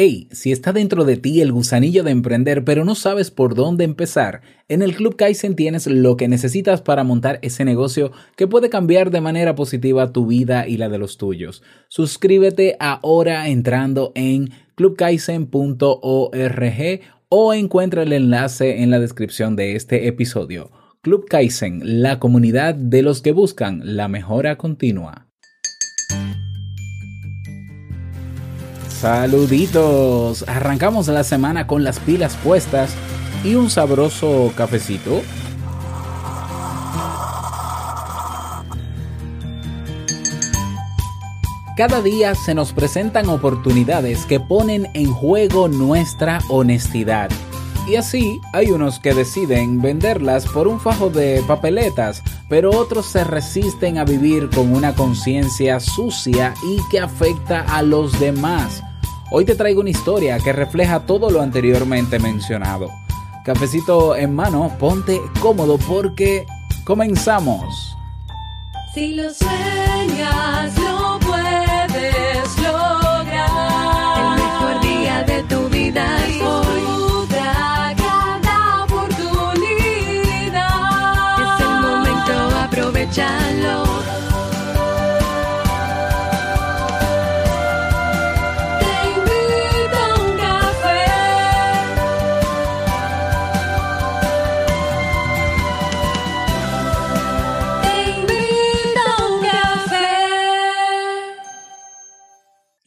Hey, si está dentro de ti el gusanillo de emprender pero no sabes por dónde empezar, en el Club Kaizen tienes lo que necesitas para montar ese negocio que puede cambiar de manera positiva tu vida y la de los tuyos. Suscríbete ahora entrando en clubkaizen.org o encuentra el enlace en la descripción de este episodio. Club Kaizen, la comunidad de los que buscan la mejora continua. Saluditos. Arrancamos la semana con las pilas puestas y un sabroso cafecito. Cada día se nos presentan oportunidades que ponen en juego nuestra honestidad. Y así hay unos que deciden venderlas por un fajo de papeletas, pero otros se resisten a vivir con una conciencia sucia y que afecta a los demás. Hoy te traigo una historia que refleja todo lo anteriormente mencionado. Cafecito en mano, ponte cómodo porque comenzamos. Si lo sueñas, lo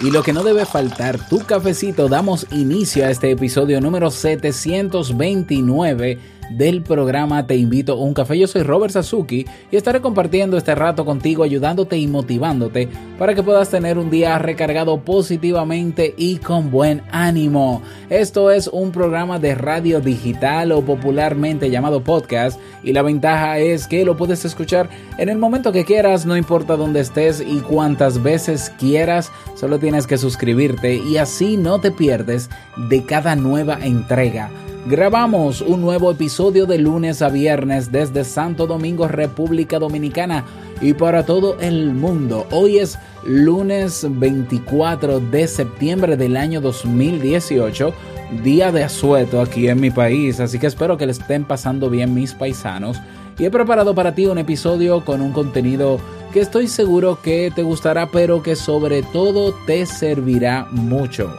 y lo que no debe faltar, tu cafecito, damos inicio a este episodio número 729 del programa Te invito a un café. Yo soy Robert Sasuki y estaré compartiendo este rato contigo, ayudándote y motivándote para que puedas tener un día recargado positivamente y con buen ánimo. Esto es un programa de radio digital o popularmente llamado podcast y la ventaja es que lo puedes escuchar en el momento que quieras, no importa dónde estés y cuántas veces quieras, solo tienes que suscribirte y así no te pierdes de cada nueva entrega. Grabamos un nuevo episodio de lunes a viernes desde Santo Domingo, República Dominicana y para todo el mundo. Hoy es lunes 24 de septiembre del año 2018, día de asueto aquí en mi país, así que espero que le estén pasando bien mis paisanos. Y he preparado para ti un episodio con un contenido que estoy seguro que te gustará, pero que sobre todo te servirá mucho.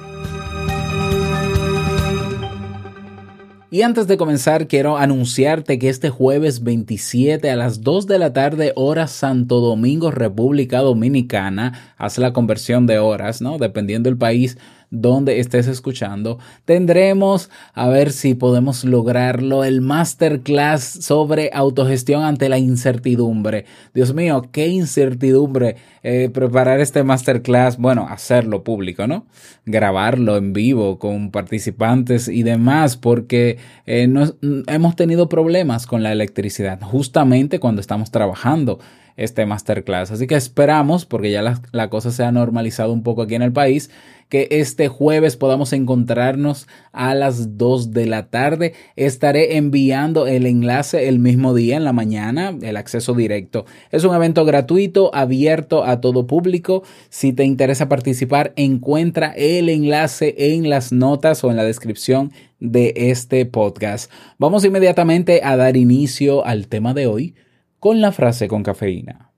Y antes de comenzar, quiero anunciarte que este jueves 27 a las 2 de la tarde, hora Santo Domingo, República Dominicana, haz la conversión de horas, ¿no? Dependiendo del país donde estés escuchando, tendremos a ver si podemos lograrlo el masterclass sobre autogestión ante la incertidumbre. Dios mío, qué incertidumbre eh, preparar este masterclass, bueno, hacerlo público, ¿no? Grabarlo en vivo con participantes y demás, porque eh, no, hemos tenido problemas con la electricidad justamente cuando estamos trabajando este masterclass. Así que esperamos, porque ya la, cosa se ha normalizado un poco aquí en el país, que este jueves podamos encontrarnos a las 2 de la tarde. Estaré enviando el enlace el mismo día en la mañana, el acceso directo. Es un evento gratuito, abierto a todo público. Si te interesa participar, encuentra el enlace en las notas o en la descripción de este podcast. Vamos inmediatamente a dar inicio al tema de hoy con la frase con cafeína.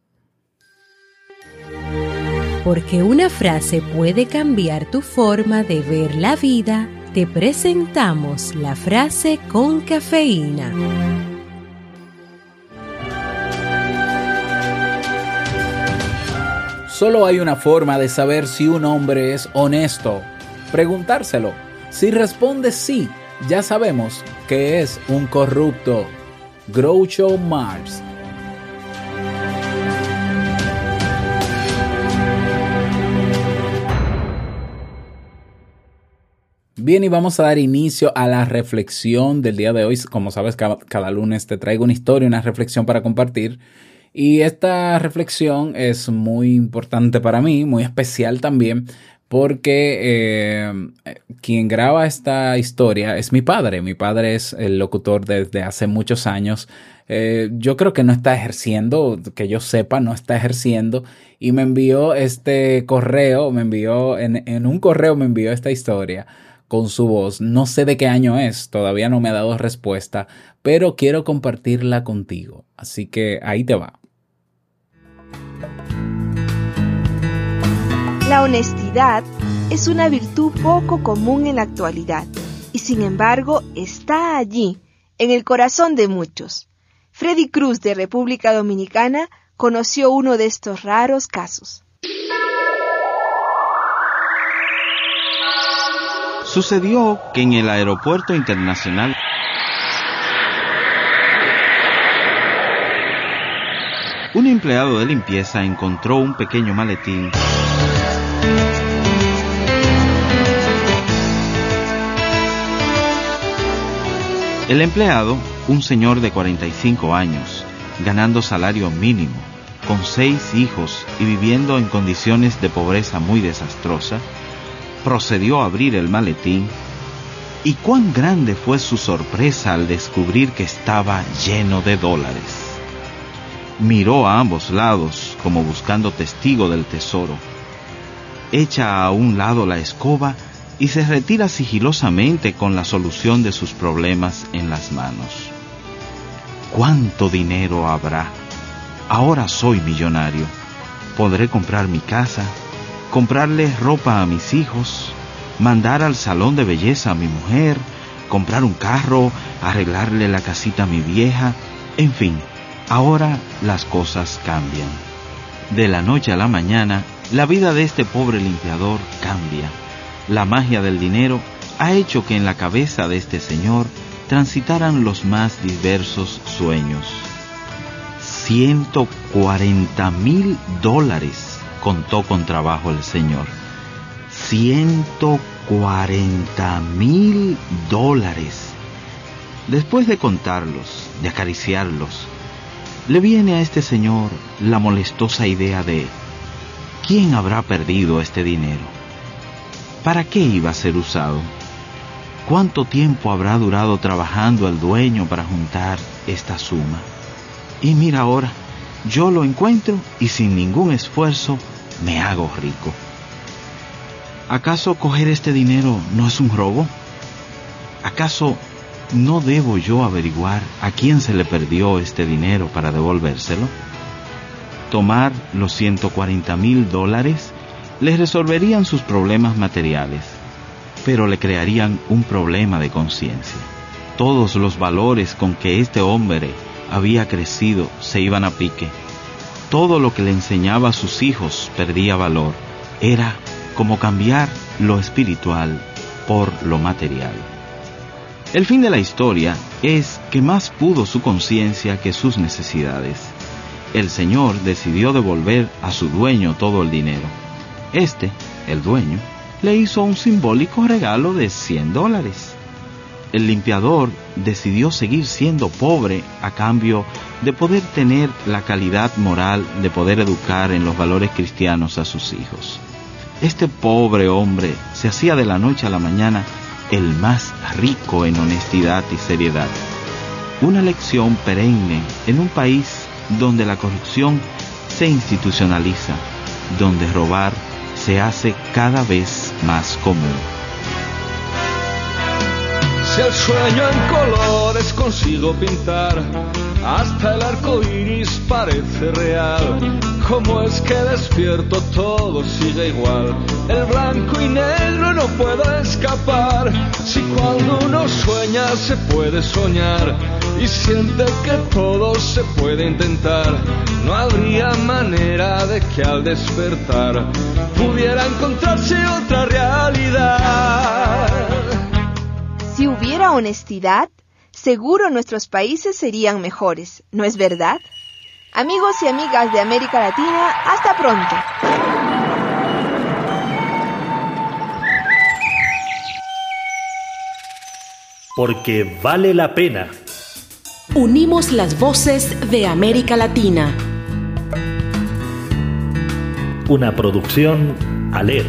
Porque una frase puede cambiar tu forma de ver la vida, te presentamos la frase con cafeína. Solo hay una forma de saber si un hombre es honesto. Preguntárselo. Si responde sí, ya sabemos que es un corrupto. Groucho Marx. Bien, y vamos a dar inicio a la reflexión del día de hoy. Como sabes, cada, lunes te traigo una historia, una reflexión para compartir. Y esta reflexión es muy importante para mí, muy especial también, porque eh, quien graba esta historia es mi padre. Mi padre es el locutor desde hace muchos años. Eh, yo creo que no está ejerciendo, que yo sepa, no está ejerciendo. Y me envió este correo, me envió, en, en un correo me envió esta historia con su voz. No sé de qué año es, todavía no me ha dado respuesta, pero quiero compartirla contigo. Así que ahí te va. La honestidad es una virtud poco común en la actualidad y sin embargo está allí, en el corazón de muchos. Freddy Cruz de República Dominicana conoció uno de estos raros casos. Sucedió que en el aeropuerto internacional un empleado de limpieza encontró un pequeño maletín. El empleado, un señor de 45 años, ganando salario mínimo, con seis hijos y viviendo en condiciones de pobreza muy desastrosa, procedió a abrir el maletín y cuán grande fue su sorpresa al descubrir que estaba lleno de dólares. Miró a ambos lados como buscando testigo del tesoro. Echa a un lado la escoba y se retira sigilosamente con la solución de sus problemas en las manos. ¿Cuánto dinero habrá? Ahora soy millonario. Podré comprar mi casa, comprarle ropa a mis hijos, mandar al salón de belleza a mi mujer, comprar un carro, arreglarle la casita a mi vieja, en fin, ahora las cosas cambian. De la noche a la mañana, la vida de este pobre limpiador cambia. La magia del dinero ha hecho que en la cabeza de este señor transitaran los más diversos sueños. 140 mil dólares, contó con trabajo el señor. 140 mil dólares. Después de contarlos, de acariciarlos, le viene a este señor la molestosa idea de ¿quién habrá perdido este dinero? ¿Para qué iba a ser usado? ¿Cuánto tiempo habrá durado trabajando el dueño para juntar esta suma? Y mira ahora, yo lo encuentro y sin ningún esfuerzo me hago rico. ¿Acaso coger este dinero no es un robo? ¿Acaso no debo yo averiguar a quién se le perdió este dinero para devolvérselo? Tomar los 140 mil dólares les resolverían sus problemas materiales, pero le crearían un problema de conciencia. Todos los valores con que este hombre había crecido se iban a pique. Todo lo que le enseñaba a sus hijos perdía valor. Era como cambiar lo espiritual por lo material. El fin de la historia es que más pudo su conciencia que sus necesidades. El Señor decidió devolver a su dueño todo el dinero. Este, el dueño, le hizo un simbólico regalo de 100 dólares. El limpiador decidió seguir siendo pobre a cambio de poder tener la calidad moral de poder educar en los valores cristianos a sus hijos. Este pobre hombre se hacía de la noche a la mañana el más rico en honestidad y seriedad. Una lección perenne en un país donde la corrupción se institucionaliza, donde robar se hace cada vez más común. Si el sueño en colores consigo pintar, hasta el arco iris parece real. Como es que despierto todo sigue igual. El blanco y negro no puedo escapar. Si cuando uno sueña se puede soñar y siente que todo se puede intentar, no habría manera de que al despertar pudiera encontrarse otra realidad. Si hubiera honestidad, seguro nuestros países serían mejores, ¿no es verdad? Amigos y amigas de América Latina, hasta pronto. porque vale la pena. Unimos las voces de América Latina. Una producción Aler.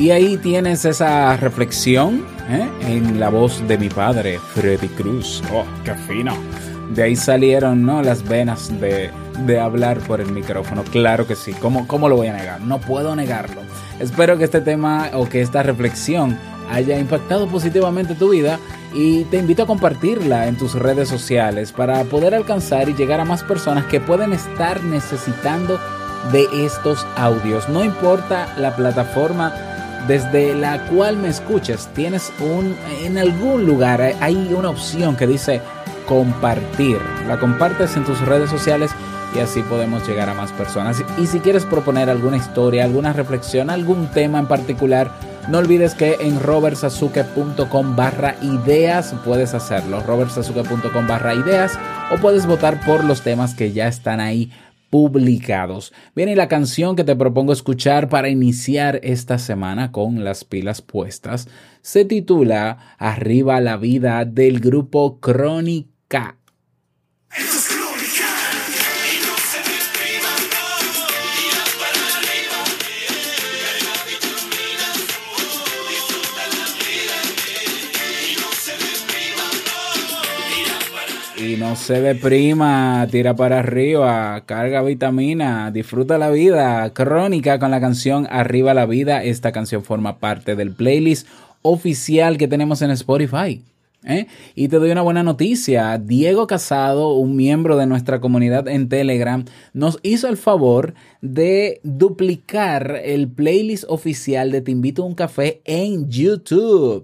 Y ahí tienes esa reflexión ¿eh? en la voz de mi padre, Freddy Cruz. ¡Oh, qué fino! De ahí salieron ¿no? las venas de, de hablar por el micrófono. Claro que sí. ¿Cómo, ¿Cómo lo voy a negar? No puedo negarlo. Espero que este tema o que esta reflexión haya impactado positivamente tu vida y te invito a compartirla en tus redes sociales para poder alcanzar y llegar a más personas que pueden estar necesitando de estos audios. No importa la plataforma desde la cual me escuches, tienes un en algún lugar hay una opción que dice compartir. La compartes en tus redes sociales y así podemos llegar a más personas. Y si quieres proponer alguna historia, alguna reflexión, algún tema en particular, no olvides que en robertsazuke.com barra ideas puedes hacerlo. robertsazuke.com barra ideas o puedes votar por los temas que ya están ahí publicados. Bien, y la canción que te propongo escuchar para iniciar esta semana con las pilas puestas se titula Arriba la vida del grupo Crónica. No se deprima, tira para arriba, carga vitamina, disfruta la vida. Crónica con la canción Arriba la vida. Esta canción forma parte del playlist oficial que tenemos en Spotify. ¿eh? Y te doy una buena noticia. Diego Casado, un miembro de nuestra comunidad en Telegram, nos hizo el favor de duplicar el playlist oficial de Te invito a un café en YouTube.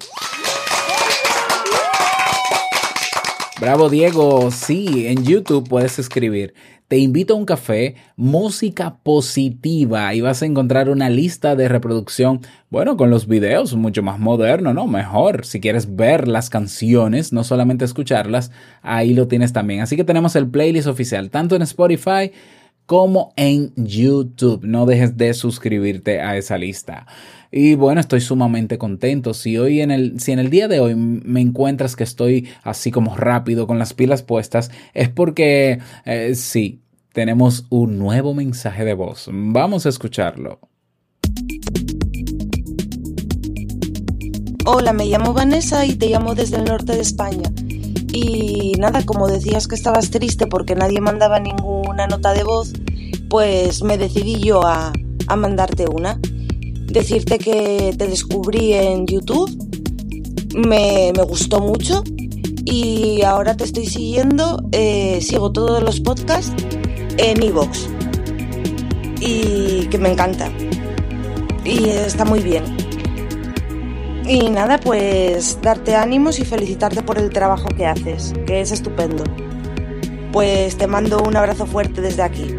Bravo Diego, sí, en YouTube puedes escribir. Te invito a un café, música positiva y vas a encontrar una lista de reproducción, bueno, con los videos mucho más moderno, ¿no? Mejor, si quieres ver las canciones, no solamente escucharlas, ahí lo tienes también. Así que tenemos el playlist oficial, tanto en Spotify como en YouTube. No dejes de suscribirte a esa lista. Y bueno, estoy sumamente contento. Si hoy en el, si en el día de hoy me encuentras que estoy así como rápido con las pilas puestas, es porque eh, sí, tenemos un nuevo mensaje de voz. Vamos a escucharlo. Hola, me llamo Vanessa y te llamo desde el norte de España. Y nada, como decías que estabas triste porque nadie mandaba ninguna nota de voz, pues me decidí yo a, a mandarte una. Decirte que te descubrí en YouTube, me, me gustó mucho y ahora te estoy siguiendo, eh, sigo todos los podcasts en iVoox y que me encanta y está muy bien. Y nada, pues darte ánimos y felicitarte por el trabajo que haces, que es estupendo. Pues te mando un abrazo fuerte desde aquí.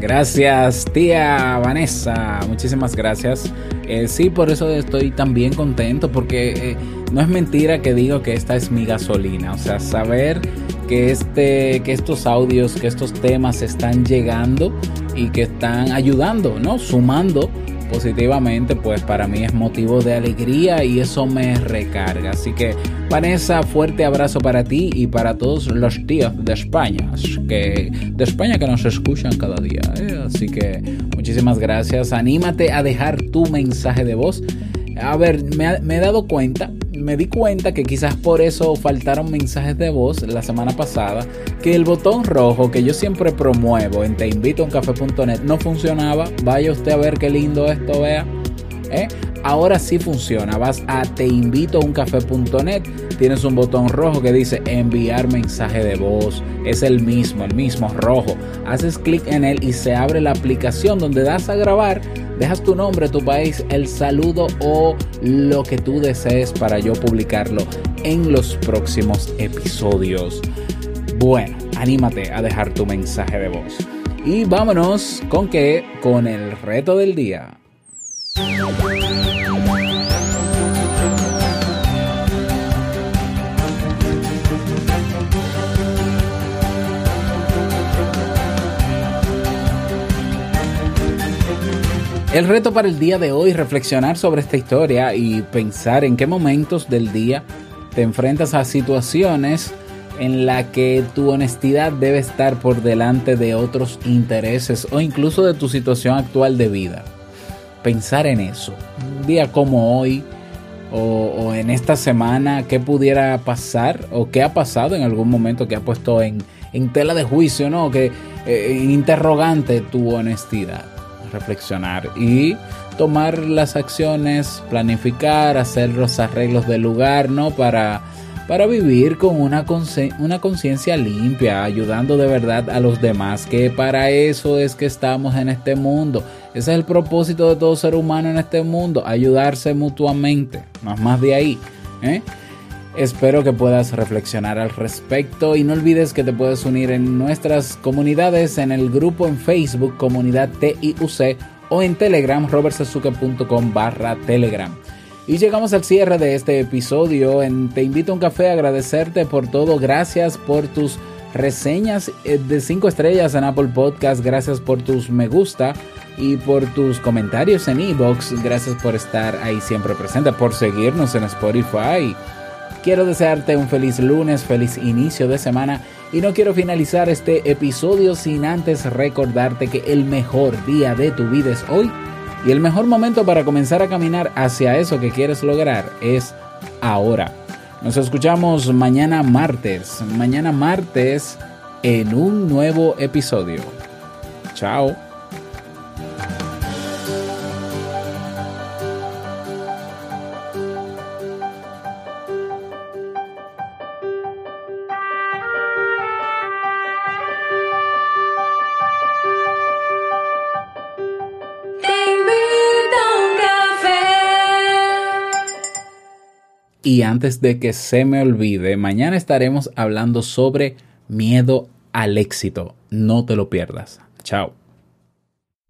Gracias, tía Vanessa. Muchísimas gracias. Eh, sí, por eso estoy también contento, porque eh, no es mentira que digo que esta es mi gasolina. O sea, saber que, este, que estos audios, que estos temas están llegando y que están ayudando, ¿no? Sumando positivamente, pues para mí es motivo de alegría y eso me recarga. Así que, Vanessa, fuerte abrazo para ti y para todos los tíos de España, que, de España que nos escuchan cada día. ¿eh? Así que, muchísimas gracias. Anímate a dejar tu mensaje de voz. A ver, me, me he dado cuenta, me di cuenta que quizás por eso faltaron mensajes de voz la semana pasada, que el botón rojo que yo siempre promuevo en teinvitouncafe.net no funcionaba. Vaya usted a ver qué lindo esto, vea. ¿eh? Ahora sí funciona. Vas a teinvitouncafe.net, tienes un botón rojo que dice enviar mensaje de voz. Es el mismo, el mismo rojo. Haces clic en él y se abre la aplicación donde das a grabar. Dejas tu nombre, tu país, el saludo o lo que tú desees para yo publicarlo en los próximos episodios. Bueno, anímate a dejar tu mensaje de voz. Y vámonos con que con el reto del día. El reto para el día de hoy, reflexionar sobre esta historia y pensar en qué momentos del día te enfrentas a situaciones en la que tu honestidad debe estar por delante de otros intereses o incluso de tu situación actual de vida. Pensar en eso. Un día como hoy o, en esta semana, ¿qué pudiera pasar o qué ha pasado en algún momento que ha puesto en, en tela de juicio, ¿no? Que eh, interrogante tu honestidad reflexionar y tomar las acciones, planificar, hacer los arreglos del lugar, ¿no? Para, para vivir con una conciencia limpia, ayudando de verdad a los demás, que para eso es que estamos en este mundo. Ese es el propósito de todo ser humano en este mundo, ayudarse mutuamente, es más de ahí. ¿eh? Espero que puedas reflexionar al respecto y no olvides que te puedes unir en nuestras comunidades en el grupo en Facebook Comunidad TIUC o en Telegram robertsazuke.com barra Telegram. Y llegamos al cierre de este episodio. En Te invito a un café a agradecerte por todo. Gracias por tus reseñas eh, de 5 estrellas en Apple Podcast. Gracias por tus me gusta y por tus comentarios en Ebox. Gracias por estar ahí siempre presente, por seguirnos en Spotify Quiero desearte un feliz lunes, feliz inicio de semana y no quiero finalizar este episodio sin antes recordarte que el mejor día de tu vida es hoy y el mejor momento para comenzar a caminar hacia eso que quieres lograr es ahora. Nos escuchamos mañana martes, mañana martes en un nuevo episodio. Chao. Y antes de que se me olvide, mañana estaremos hablando sobre miedo al éxito. No te lo pierdas. Chao.